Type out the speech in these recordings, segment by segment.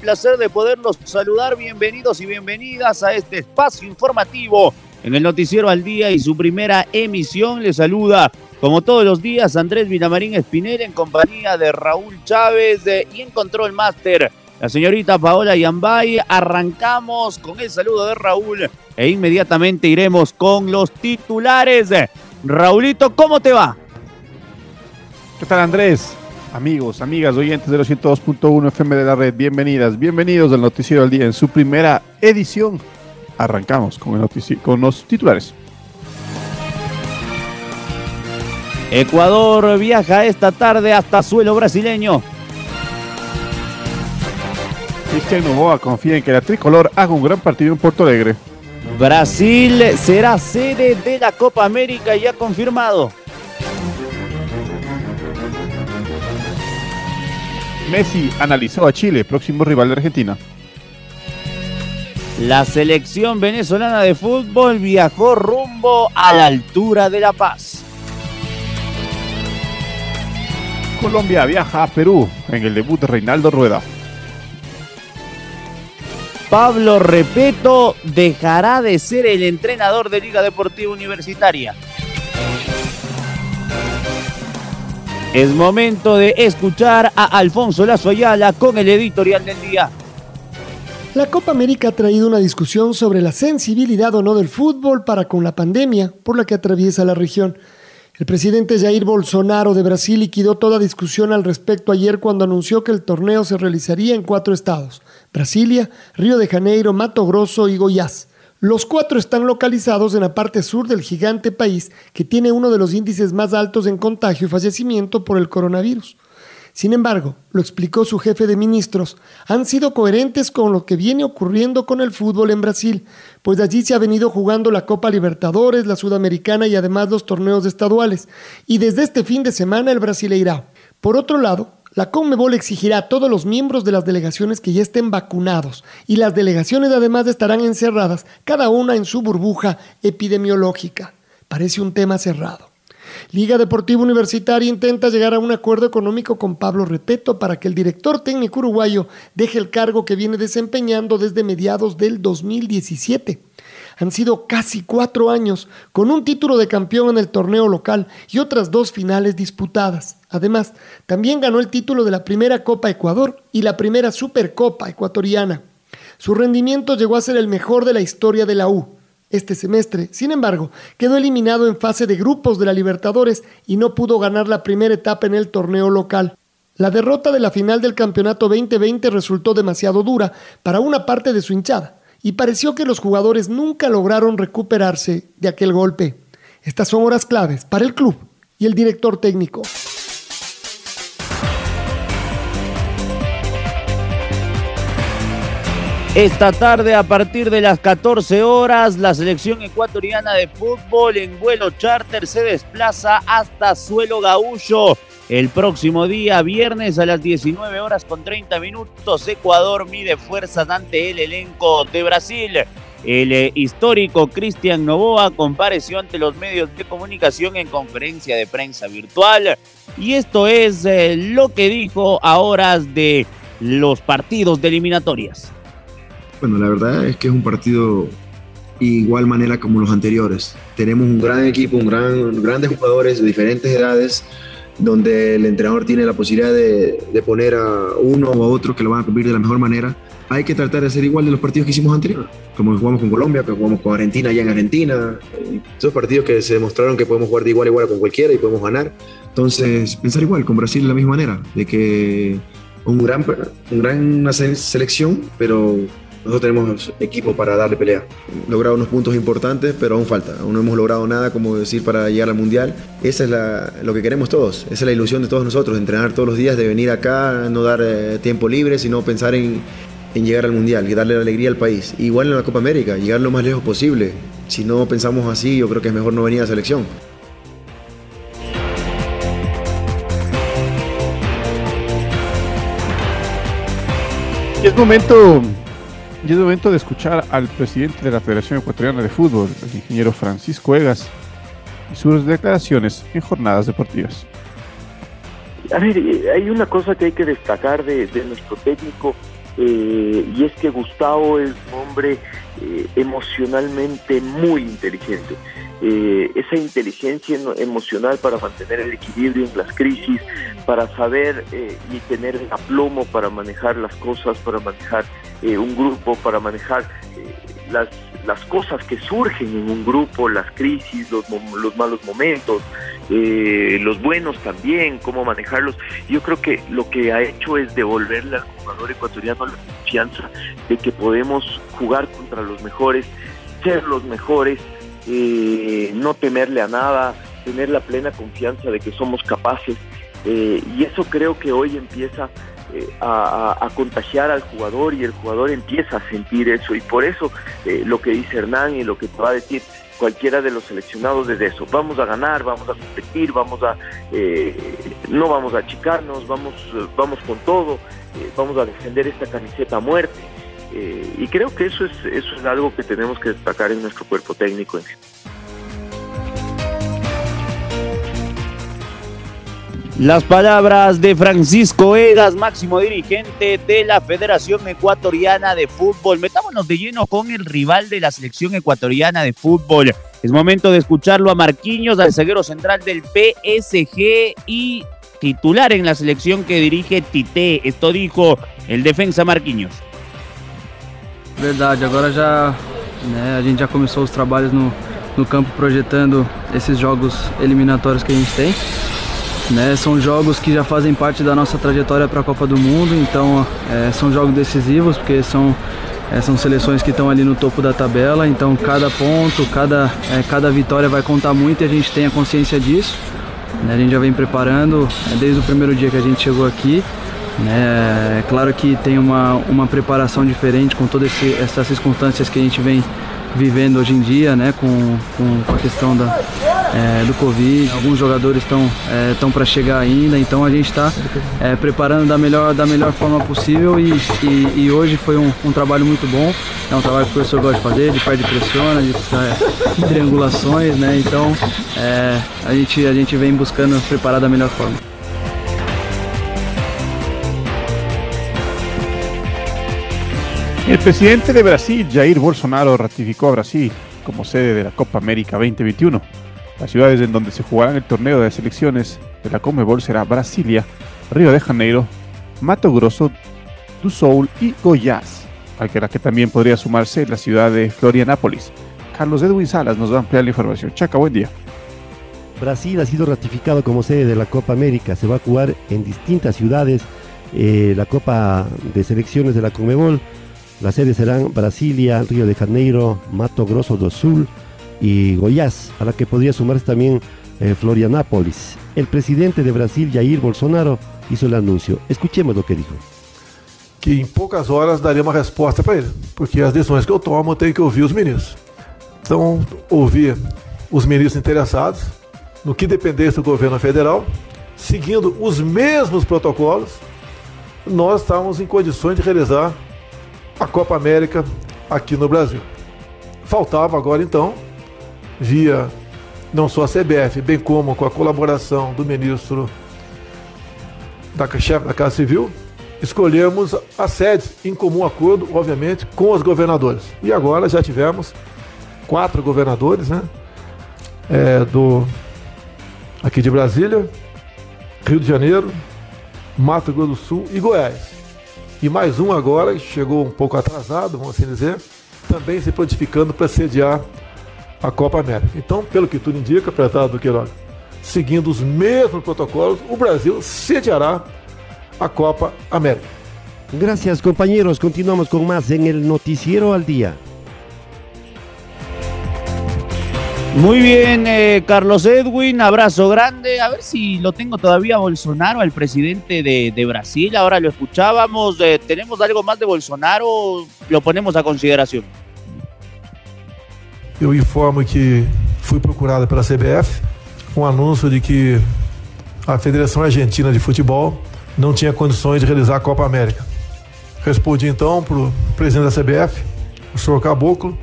Placer de poderlos saludar. Bienvenidos y bienvenidas a este espacio informativo en el Noticiero al Día y su primera emisión. Les saluda, como todos los días, Andrés Vilamarín Espinel en compañía de Raúl Chávez y en Control Master, la señorita Paola Yambay. Arrancamos con el saludo de Raúl e inmediatamente iremos con los titulares. Raulito, ¿cómo te va? ¿Qué tal, Andrés? Amigos, amigas, oyentes de los 102.1 FM de la red, bienvenidas, bienvenidos al Noticiero del Día en su primera edición. Arrancamos con, el con los titulares. Ecuador viaja esta tarde hasta suelo brasileño. Cristian Novoa confía en que la tricolor haga un gran partido en Porto Alegre. Brasil será sede de la Copa América ya confirmado. Messi analizó a Chile, próximo rival de Argentina. La selección venezolana de fútbol viajó rumbo a la altura de La Paz. Colombia viaja a Perú en el debut de Reinaldo Rueda. Pablo Repeto dejará de ser el entrenador de Liga Deportiva Universitaria. Es momento de escuchar a Alfonso Lazo Ayala con el editorial del día. La Copa América ha traído una discusión sobre la sensibilidad o no del fútbol para con la pandemia por la que atraviesa la región. El presidente Jair Bolsonaro de Brasil liquidó toda discusión al respecto ayer cuando anunció que el torneo se realizaría en cuatro estados, Brasilia, Río de Janeiro, Mato Grosso y Goiás. Los cuatro están localizados en la parte sur del gigante país que tiene uno de los índices más altos en contagio y fallecimiento por el coronavirus. Sin embargo, lo explicó su jefe de ministros, han sido coherentes con lo que viene ocurriendo con el fútbol en Brasil, pues allí se ha venido jugando la Copa Libertadores, la Sudamericana y además los torneos estaduales, y desde este fin de semana el Brasileirao. Por otro lado, la Conmebol exigirá a todos los miembros de las delegaciones que ya estén vacunados y las delegaciones además estarán encerradas, cada una en su burbuja epidemiológica. Parece un tema cerrado. Liga Deportiva Universitaria intenta llegar a un acuerdo económico con Pablo Repeto para que el director técnico uruguayo deje el cargo que viene desempeñando desde mediados del 2017. Han sido casi cuatro años con un título de campeón en el torneo local y otras dos finales disputadas. Además, también ganó el título de la primera Copa Ecuador y la primera Supercopa ecuatoriana. Su rendimiento llegó a ser el mejor de la historia de la U. Este semestre, sin embargo, quedó eliminado en fase de grupos de la Libertadores y no pudo ganar la primera etapa en el torneo local. La derrota de la final del campeonato 2020 resultó demasiado dura para una parte de su hinchada y pareció que los jugadores nunca lograron recuperarse de aquel golpe. Estas son horas claves para el club y el director técnico. Esta tarde, a partir de las 14 horas, la selección ecuatoriana de fútbol en vuelo charter se desplaza hasta suelo gaullo el próximo día, viernes a las 19 horas con 30 minutos, Ecuador mide fuerzas ante el elenco de Brasil. El eh, histórico Cristian Novoa compareció ante los medios de comunicación en conferencia de prensa virtual. Y esto es eh, lo que dijo a horas de los partidos de eliminatorias. Bueno, la verdad es que es un partido igual manera como los anteriores. Tenemos un gran equipo, un gran, grandes jugadores de diferentes edades donde el entrenador tiene la posibilidad de, poner a uno o a otro que lo van a cumplir de la mejor manera. Hay que tratar de hacer igual de los partidos que hicimos anteriores, como jugamos con Colombia, que jugamos con Argentina allá en Argentina. Esos partidos que se demostraron que podemos jugar de igual a igual con cualquiera y podemos ganar. Entonces, pensar igual, con Brasil de la misma manera, de que un gran, un gran selección, pero nosotros tenemos equipo para darle pelea. Logrado unos puntos importantes, pero aún falta. Aún no hemos logrado nada, como decir, para llegar al Mundial. Esa es la, lo que queremos todos. Esa es la ilusión de todos nosotros, entrenar todos los días, de venir acá, no dar eh, tiempo libre, sino pensar en, en llegar al Mundial y darle la alegría al país. Igual en la Copa América, llegar lo más lejos posible. Si no pensamos así, yo creo que es mejor no venir a la selección. Es momento, y es momento de escuchar al presidente de la Federación Ecuatoriana de Fútbol, el ingeniero Francisco Egas, y sus declaraciones en jornadas deportivas. A ver, eh, hay una cosa que hay que destacar de, nuestro técnico eh, y es que Gustavo es un hombre eh, emocionalmente muy inteligente. Eh, esa inteligencia emocional para mantener el equilibrio en las crisis, para saber eh, y tener el aplomo para manejar las cosas, para manejar eh, un grupo, para manejar eh, las, las cosas que surgen en un grupo, las crisis, los, los malos momentos, eh, los buenos también, cómo manejarlos. Yo creo que lo que ha hecho es devolverle al jugador ecuatoriano la confianza de que podemos jugar contra los mejores, ser los mejores, eh, no temerle a nada, tener la plena confianza de que somos capaces. eh, y eso creo que hoy empieza eh, a, contagiar al jugador y el jugador empieza a sentir eso. Y por eso eh, lo que dice Hernán y lo que te va a decir cualquiera de los seleccionados es eso. Vamos a ganar, vamos a competir, vamos a eh, no vamos a achicarnos, vamos, vamos con todo, vamos a defender esta camiseta a muerte. Eh, y creo que eso es, eso es algo que tenemos que destacar en nuestro cuerpo técnico. Las palabras de Francisco Egas, máximo dirigente de la Federación Ecuatoriana de Fútbol. Metámonos de lleno con el rival de la selección ecuatoriana de fútbol. Es momento de escucharlo a Marquinhos, al zaguero central del PSG y titular en la selección que dirige Tite. Esto dijo el defensa Marquinhos. Verdade, agora já né, a gente já começou os trabalhos no, no campo projetando esses jogos eliminatórios que a gente tem. Né, são jogos que já fazem parte da nossa trajetória para a Copa do Mundo, então é, são jogos decisivos porque são, é, são seleções que estão ali no topo da tabela, então cada ponto, cada, é, cada vitória vai contar muito e a gente tem a consciência disso. né, a gente já vem preparando é, desde o primeiro dia que a gente chegou aqui. Né, É claro que tem uma, uma preparação diferente com todas essas circunstâncias que a gente vem vivendo hoje em dia, né, com, com, a questão da, é, do Covid. Alguns jogadores estão estão para chegar ainda, então a gente está preparando da melhor, da melhor forma possível e, e, e hoje foi um, um trabalho muito bom. É um trabalho que o professor gosta de fazer, de perde pressiona, de é, triangulações, né? Então é, a, gente, a gente vem buscando preparar da melhor forma. El presidente de Brasil, Jair Bolsonaro, ratificó a Brasil como sede de la Copa América 2021. Las ciudades en donde se jugarán el torneo de selecciones de la Conmebol será Brasilia, Río de Janeiro, Mato Grosso do Sul y Goiás, a la que también podría sumarse la ciudad de Florianápolis. Carlos Edwin Salas nos va a ampliar la información. Chaca, buen día. Brasil ha sido ratificado como sede de la Copa América. Se va a jugar en distintas ciudades eh, la Copa de Selecciones de la Conmebol. Las sedes serán Brasilia, Río de Janeiro, Mato Grosso do Sul y Goiás, a la que podría sumarse también eh, Florianápolis. El presidente de Brasil, Jair Bolsonaro, hizo el anuncio. Escuchemos lo que dijo. que em poucas horas daria uma resposta para ele, porque as decisões que eu tomo eu tenho que ouvir os ministros. Então, ouvir os ministros interessados no que dependesse do governo federal, seguindo os mesmos protocolos, nós estávamos em condições de realizar a Copa América aqui no Brasil. Faltava agora então, via não só a CBF, bem como com a colaboração do ministro da chefe da Casa Civil, escolhemos as sedes em comum acordo, obviamente, com os governadores. E agora já tivemos quatro governadores, né? É, do aqui de Brasília, Rio de Janeiro, Mato Grosso do Sul e Goiás. E mais um agora, que chegou um pouco atrasado, vamos assim dizer, também se prontificando para sediar a Copa América. Então, pelo que tudo indica, apesar do que seguindo os mesmos protocolos, o Brasil sediará a Copa América. Gracias compañeros, continuamos con más en el Noticiero al Día. Muy bien, eh, Carlos Edwin, abrazo grande. A ver si lo tengo todavía Bolsonaro, el presidente de, de Brasil. Ahora lo escuchábamos. Eh, ¿Tenemos algo más de Bolsonaro? Lo ponemos a consideración. Eu informo que fui procurado pela CBF com um anúncio de que a Federação Argentina de Futebol não tinha condições de realizar a Copa América. Respondi então para o presidente da CBF, o senhor Caboclo,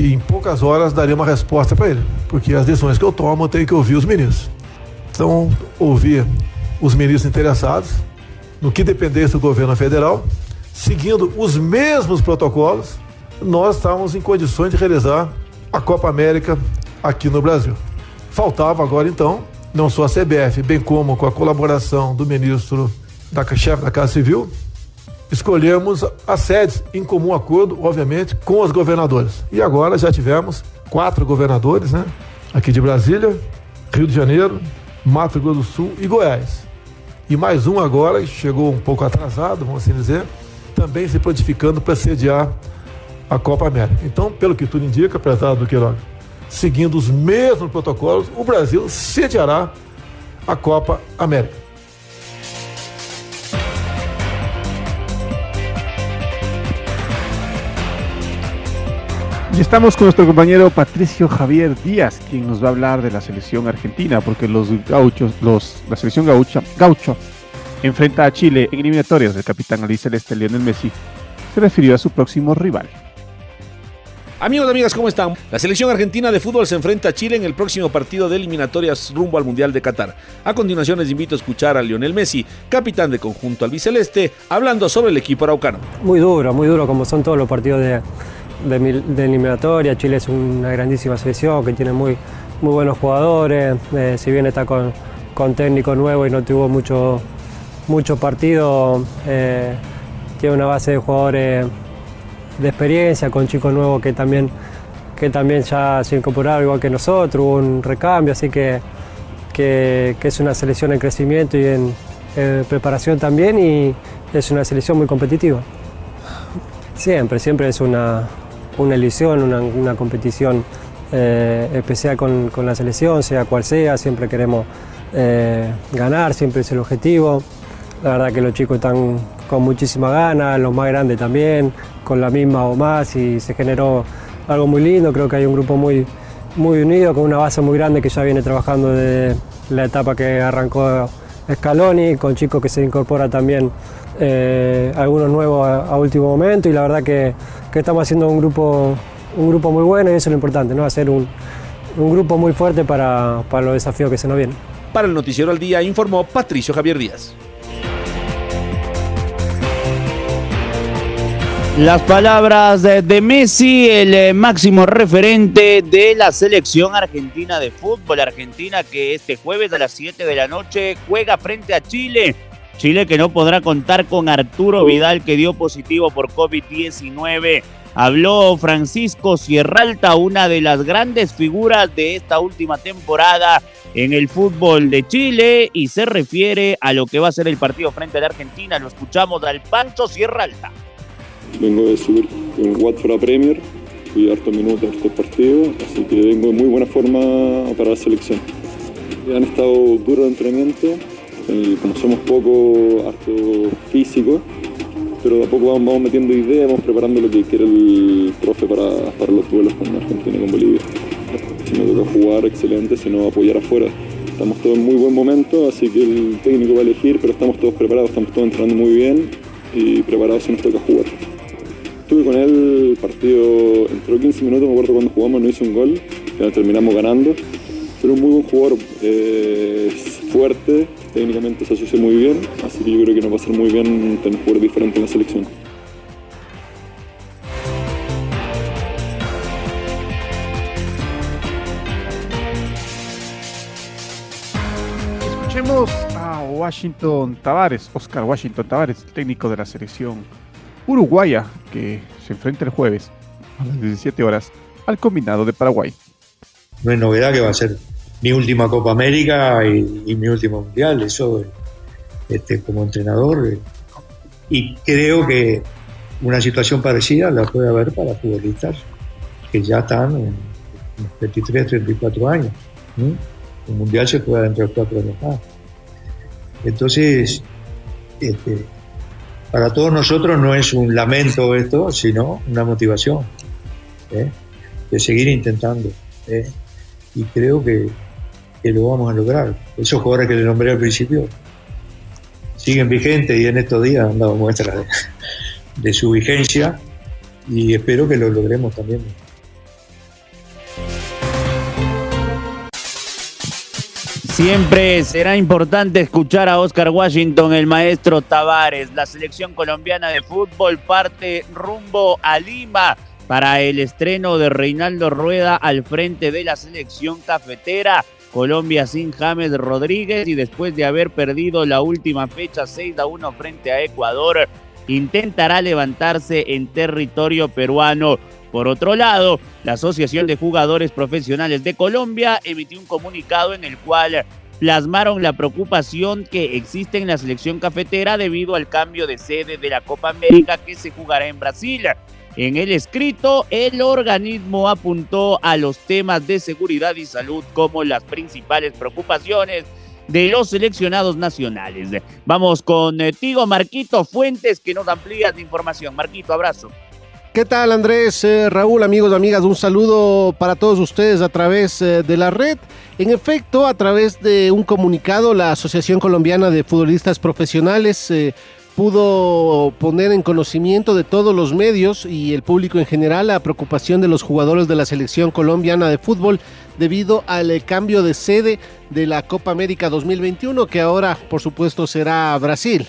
que em poucas horas daria uma resposta para ele, porque as decisões que eu tomo eu tenho que ouvir os ministros. Então, ouvir os ministros interessados no que dependesse do governo federal, seguindo os mesmos protocolos, nós estávamos em condições de realizar a Copa América aqui no Brasil. Faltava agora então, não só a CBF, bem como com a colaboração do ministro da chefe da Casa Civil, escolhemos as sedes em comum acordo, obviamente, com os governadores. E agora já tivemos quatro governadores, né? Aqui de Brasília, Rio de Janeiro, Mato Grosso do Sul e Goiás. E mais um agora, chegou um pouco atrasado, vamos assim dizer, também se prontificando para sediar a Copa América. Então, pelo que tudo indica, apesar do que seguindo os mesmos protocolos, o Brasil sediará a Copa América. Y estamos con nuestro compañero Patricio Javier Díaz, quien nos va a hablar de la selección argentina, porque los gauchos, los, la selección gaucha, gaucho enfrenta a Chile en eliminatorias. El capitán albiceleste Lionel Messi se refirió a su próximo rival. Amigos, amigas, ¿cómo están? La selección argentina de fútbol se enfrenta a Chile en el próximo partido de eliminatorias rumbo al Mundial de Qatar. A continuación les invito a escuchar a Lionel Messi, capitán de conjunto albiceleste, hablando sobre el equipo araucano. Muy duro, muy duro, como son todos los partidos de, de, de eliminatoria. Chile es una grandísima selección que tiene muy, muy buenos jugadores. Eh, si bien está con, con, técnico nuevo y no tuvo mucho, mucho partido, eh, tiene una base de jugadores de experiencia, con chicos nuevos que también, que también ya se incorporaron igual que nosotros, hubo un recambio, así que, que, que es una selección en crecimiento y en, en preparación también y es una selección muy competitiva. Siempre, siempre es una, una ilusión, una, una competición eh, especial con, con, la selección, sea cual sea, siempre queremos eh, ganar, siempre es el objetivo. La verdad que los chicos están con muchísima ganas, los más grandes también, con la misma o más y se generó algo muy lindo, creo que hay un grupo muy, muy unido, con una base muy grande que ya viene trabajando desde la etapa que arrancó Scaloni, con chicos que se incorpora también eh, algunos nuevos a, a, último momento y la verdad que, que, estamos haciendo un grupo, un grupo muy bueno y eso es lo importante, ¿no? hacer un, un grupo muy fuerte para, para los desafíos que se nos vienen. Para el Noticiero al Día informó Patricio Javier Díaz. Las palabras de, de, Messi, el eh, máximo referente de la selección argentina de fútbol. Argentina que este jueves a las 7 de la noche juega frente a Chile. Chile que no podrá contar con Arturo Vidal que dio positivo por COVID-19. Habló Francisco Sierralta, una de las grandes figuras de esta última temporada en el fútbol de Chile y se refiere a lo que va a ser el partido frente a la Argentina. Lo escuchamos al Pancho Sierralta. Vengo de subir en Watford a Premier, fui harto minutos a estos partidos, así que vengo en muy buena forma para la selección. Han estado duros de entrenamiento, y como somos poco, harto físico, pero de a poco vamos, metiendo ideas, vamos preparando lo que quiere el profe para, los duelos con Argentina y con Bolivia. Si no toca jugar, excelente, si no apoyar afuera. Estamos todos en muy buen momento, así que el técnico va a elegir, pero estamos todos preparados, estamos todos entrenando muy bien y preparados si nos toca jugar. Estuve con él, el partido entró 15 minutos, me acuerdo cuando jugamos, no hizo un gol, ya terminamos ganando, pero un muy buen jugador, eh, fuerte, técnicamente se asocia muy bien, así que yo creo que nos va a ser muy bien tener jugadores diferentes en la selección. Escuchemos a Washington Tavares, Oscar Washington Tavares, técnico de la selección uruguaya, que se enfrenta el jueves a las 17 horas al combinado de Paraguay. No hay novedad que va a ser mi última Copa América y, mi último Mundial, eso este, como entrenador. Eh, y creo que una situación parecida la puede haber para futbolistas que ya están en 23, 34 años. El Mundial se juega dentro de cuatro años más. Entonces, este, para todos nosotros no es un lamento esto, sino una motivación ¿eh? de seguir intentando. ¿eh? Y creo que, lo vamos a lograr. Esos jugadores que le nombré al principio siguen vigentes y en estos días han dado muestra de su vigencia y espero que lo logremos también. Siempre será importante escuchar a Oscar Washington, el maestro Tavares. La selección colombiana de fútbol parte rumbo a Lima para el estreno de Reinaldo Rueda al frente de la selección cafetera. Colombia sin James Rodríguez y después de haber perdido la última fecha 6 a 1 frente a Ecuador, intentará levantarse en territorio peruano. Por otro lado, la Asociación de Jugadores Profesionales de Colombia emitió un comunicado en el cual plasmaron la preocupación que existe en la selección cafetera debido al cambio de sede de la Copa América que se jugará en Brasil. En el escrito, el organismo apuntó a los temas de seguridad y salud como las principales preocupaciones de los seleccionados nacionales. Vamos con eh, Marquito Fuentes que nos amplía de información. Marquito, abrazo. ¿Qué tal Andrés, eh, Raúl, amigos amigas? Un saludo para todos ustedes a través eh, de la red. En efecto, a través de un comunicado, la Asociación Colombiana de Futbolistas Profesionales pudo poner en conocimiento de todos los medios y el público en general la preocupación de los jugadores de la selección colombiana de fútbol debido al cambio de sede de la Copa América 2021 que ahora por supuesto será Brasil.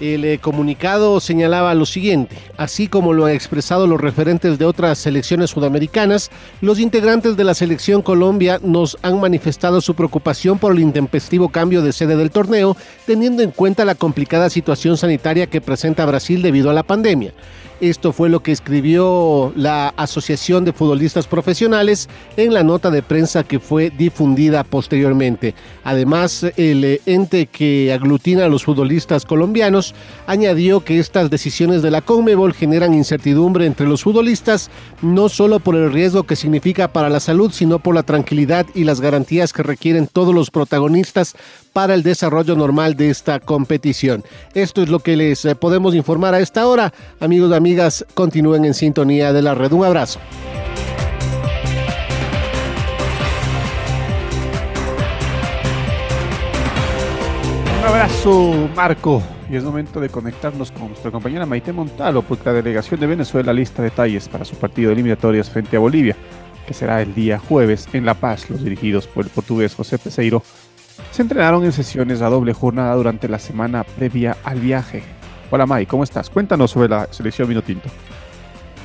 El eh, comunicado señalaba lo siguiente, así como lo han expresado los referentes de otras selecciones sudamericanas, los integrantes de la selección Colombia nos han manifestado su preocupación por el intempestivo cambio de sede del torneo, teniendo en cuenta la complicada situación sanitaria que presenta Brasil debido a la pandemia. Esto fue lo que escribió la Asociación de Futbolistas Profesionales en la nota de prensa que fue difundida posteriormente. Además, el ente que aglutina a los futbolistas colombianos añadió que estas decisiones de la CONMEBOL generan incertidumbre entre los futbolistas, no solo por el riesgo que significa para la salud, sino por la tranquilidad y las garantías que requieren todos los protagonistas para el desarrollo normal de esta competición. Esto es lo que les eh, podemos informar a esta hora. Amigos y amigas, continúen en sintonía de la red. Un abrazo. Un abrazo, Marco. Y es momento de conectarnos con nuestra compañera Maite Montalo, porque la delegación de Venezuela lista detalles para su partido de eliminatorias frente a Bolivia, que será el día jueves en La Paz. Los dirigidos por el portugués José Peseiro se entrenaron en sesiones a doble jornada durante la semana previa al viaje. Hola Mai, ¿cómo estás? Cuéntanos sobre la selección Vinotinto.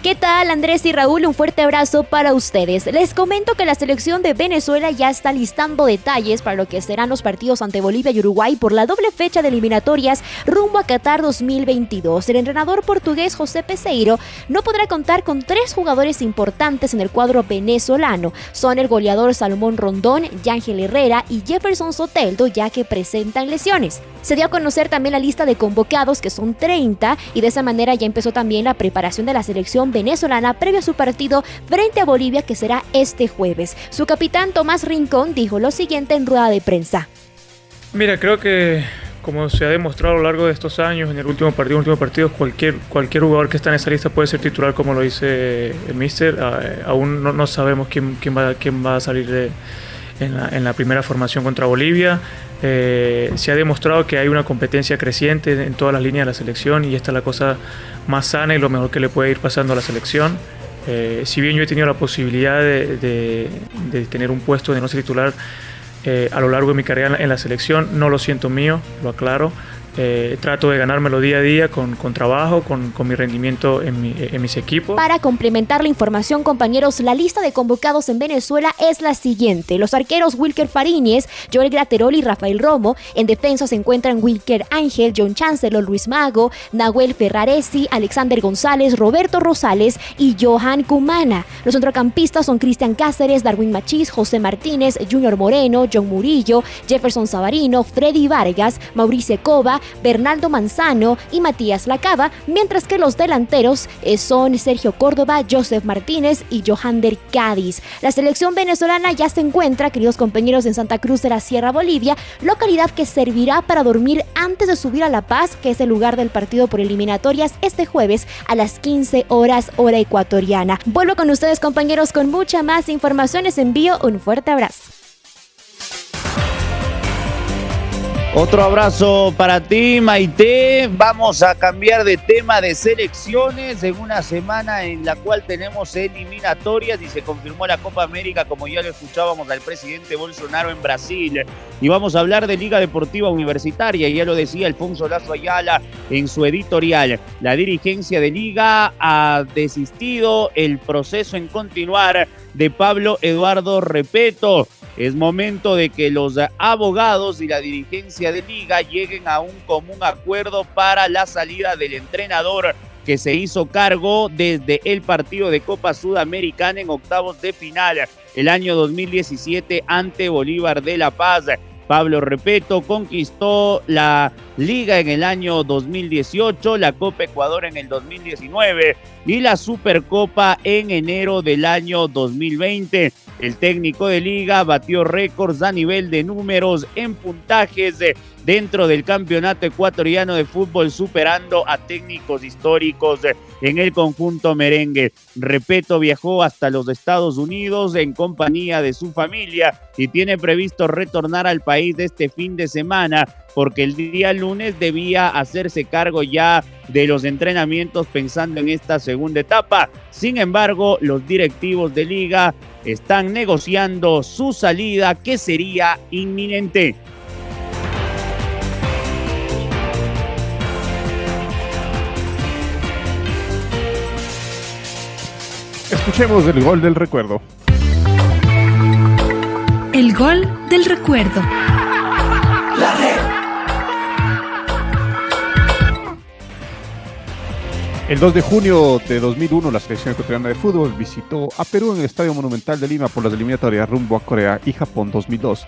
¿Qué tal Andrés y Raúl? Un fuerte abrazo para ustedes. Les comento que la selección de Venezuela ya está listando detalles para lo que serán los partidos ante Bolivia y Uruguay por la doble fecha de eliminatorias rumbo a Qatar 2022. El entrenador portugués José Peseiro no podrá contar con tres jugadores importantes en el cuadro venezolano. Son el goleador Salomón Rondón, Yángel Herrera y Jefferson Soteldo ya que presentan lesiones. Se dio a conocer también la lista de convocados que son 30 y de esa manera ya empezó también la preparación de la selección venezolana previo a su partido frente a Bolivia que será este jueves. Su capitán Tomás Rincón dijo lo siguiente en rueda de prensa. Mira, creo que como se ha demostrado a lo largo de estos años, en el último partido, último partido, cualquier, cualquier jugador que está en esa lista puede ser titular, como lo dice el Mister. Ah, eh, aún no, sabemos quién, quién, va, quién va a salir de, en, la, en primera formación contra Bolivia. Eh, se ha demostrado que hay una competencia creciente en todas las líneas de la selección y esta es la cosa más sana y lo mejor que le puede ir pasando a la selección. Eh, si bien yo he tenido la posibilidad de, tener un puesto de no ser titular eh, a lo largo de mi carrera en la, selección, no lo siento mío, lo aclaro, eh, trato de ganármelo día a día con, con trabajo, con, con, mi rendimiento en, mi, en, mis equipos. Para complementar la información, compañeros, la lista de convocados en Venezuela es la siguiente. Los arqueros Wilker Fariñez, Joel Graterol y Rafael Romo. En defensa se encuentran Wilker Ángel, John Chancellor, Luis Mago, Nahuel Ferraresi, Alexander González, Roberto Rosales y Johan Cumana. Los centrocampistas son Cristian Cáceres, Darwin Machís, José Martínez, Junior Moreno, John Murillo, Jefferson Sabarino, Freddy Vargas, Mauricio Cova, Bernardo Manzano y Matías Lacaba, mientras que los delanteros eh, son Sergio Córdoba, Joseph Martínez y Johander Cádiz. La selección venezolana ya se encuentra, queridos compañeros, en Santa Cruz de la Sierra Bolivia, localidad que servirá para dormir antes de subir a La Paz, que es el lugar del partido por eliminatorias este jueves a las 15 horas hora ecuatoriana. Vuelvo con ustedes compañeros con mucha más información. Les envío un fuerte abrazo. Otro abrazo para ti, Maite. Vamos a cambiar de tema de selecciones en una semana en la cual tenemos eliminatorias y se confirmó la Copa América, como ya lo escuchábamos al presidente Bolsonaro en Brasil. Y vamos a hablar de Liga Deportiva Universitaria, ya lo decía Alfonso Lazo Ayala en su editorial. La dirigencia de Liga ha desistido el proceso en continuar de Pablo Eduardo Repeto. Es momento de que los abogados y la dirigencia de liga lleguen a un común acuerdo para la salida del entrenador que se hizo cargo desde el partido de Copa Sudamericana en octavos de final el año 2017 ante Bolívar de La Paz. Pablo Repeto conquistó la Liga en el año 2018, la Copa Ecuador en el 2019 y la Supercopa en enero del año 2020. El técnico de liga batió récords a nivel de números en puntajes dentro del campeonato ecuatoriano de fútbol, superando a técnicos históricos en el conjunto merengue. Repeto viajó hasta los Estados Unidos en compañía de su familia y tiene previsto retornar al país este fin de semana porque el día lunes debía hacerse cargo ya de los entrenamientos pensando en esta segunda etapa. Sin embargo, los directivos de liga están negociando su salida que sería inminente. Escuchemos el gol del recuerdo. El gol del recuerdo. El 2 de junio de 2001, la selección ecuatoriana de fútbol visitó a Perú en el Estadio Monumental de Lima por las eliminatorias rumbo a Corea y Japón 2002.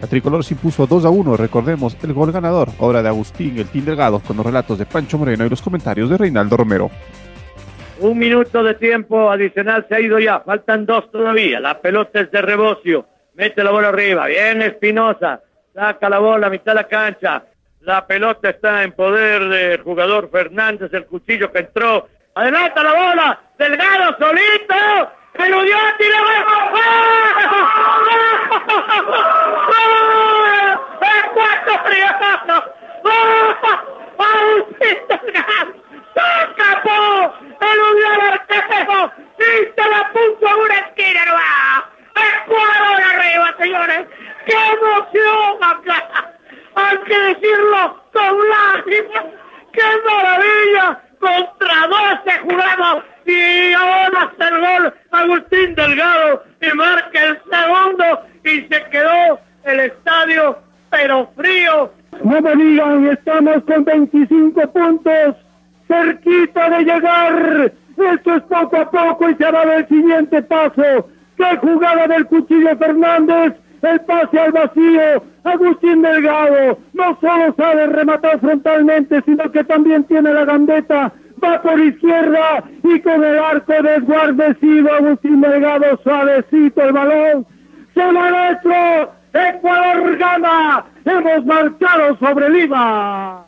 La tricolor se impuso 2 a 1, recordemos el gol ganador, obra de Agustín El Team Delgado, con los relatos de Pancho Moreno y los comentarios de Reinaldo Romero. Un minuto de tiempo adicional se ha ido ya, faltan dos todavía. La pelota es de Rebocio, mete la bola arriba, bien Espinosa, saca la bola a mitad de la cancha, la pelota está en poder del jugador Fernández, el cuchillo que entró. Adelanta la bola. Delgado solito. Eludió, tira ¡Ecuatoriano! ¡Se escapó! ¡Eludió el arquero! ¡Y la puso a una esquina no ¡Ecuador arriba, señores! ¡Qué emoción acá! hay que decirlo con lágrimas. ¡Qué maravilla! Contra 12 jugamos y ahora hace el gol Agustín Delgado y marca el segundo y se quedó el estadio pero frío. No me digan, estamos con 25 puntos, cerquita de llegar. Esto es poco a poco y se hará el siguiente paso. ¡Qué jugada del Cuchillo Fernández! el pase al vacío. Agustín Delgado no solo sabe rematar frontalmente, sino que también tiene la gambeta. Va por izquierda y con el arco desguardecido. Agustín Delgado suavecito el balón. Se adentro. Ecuador gana. Hemos marcado sobre Lima.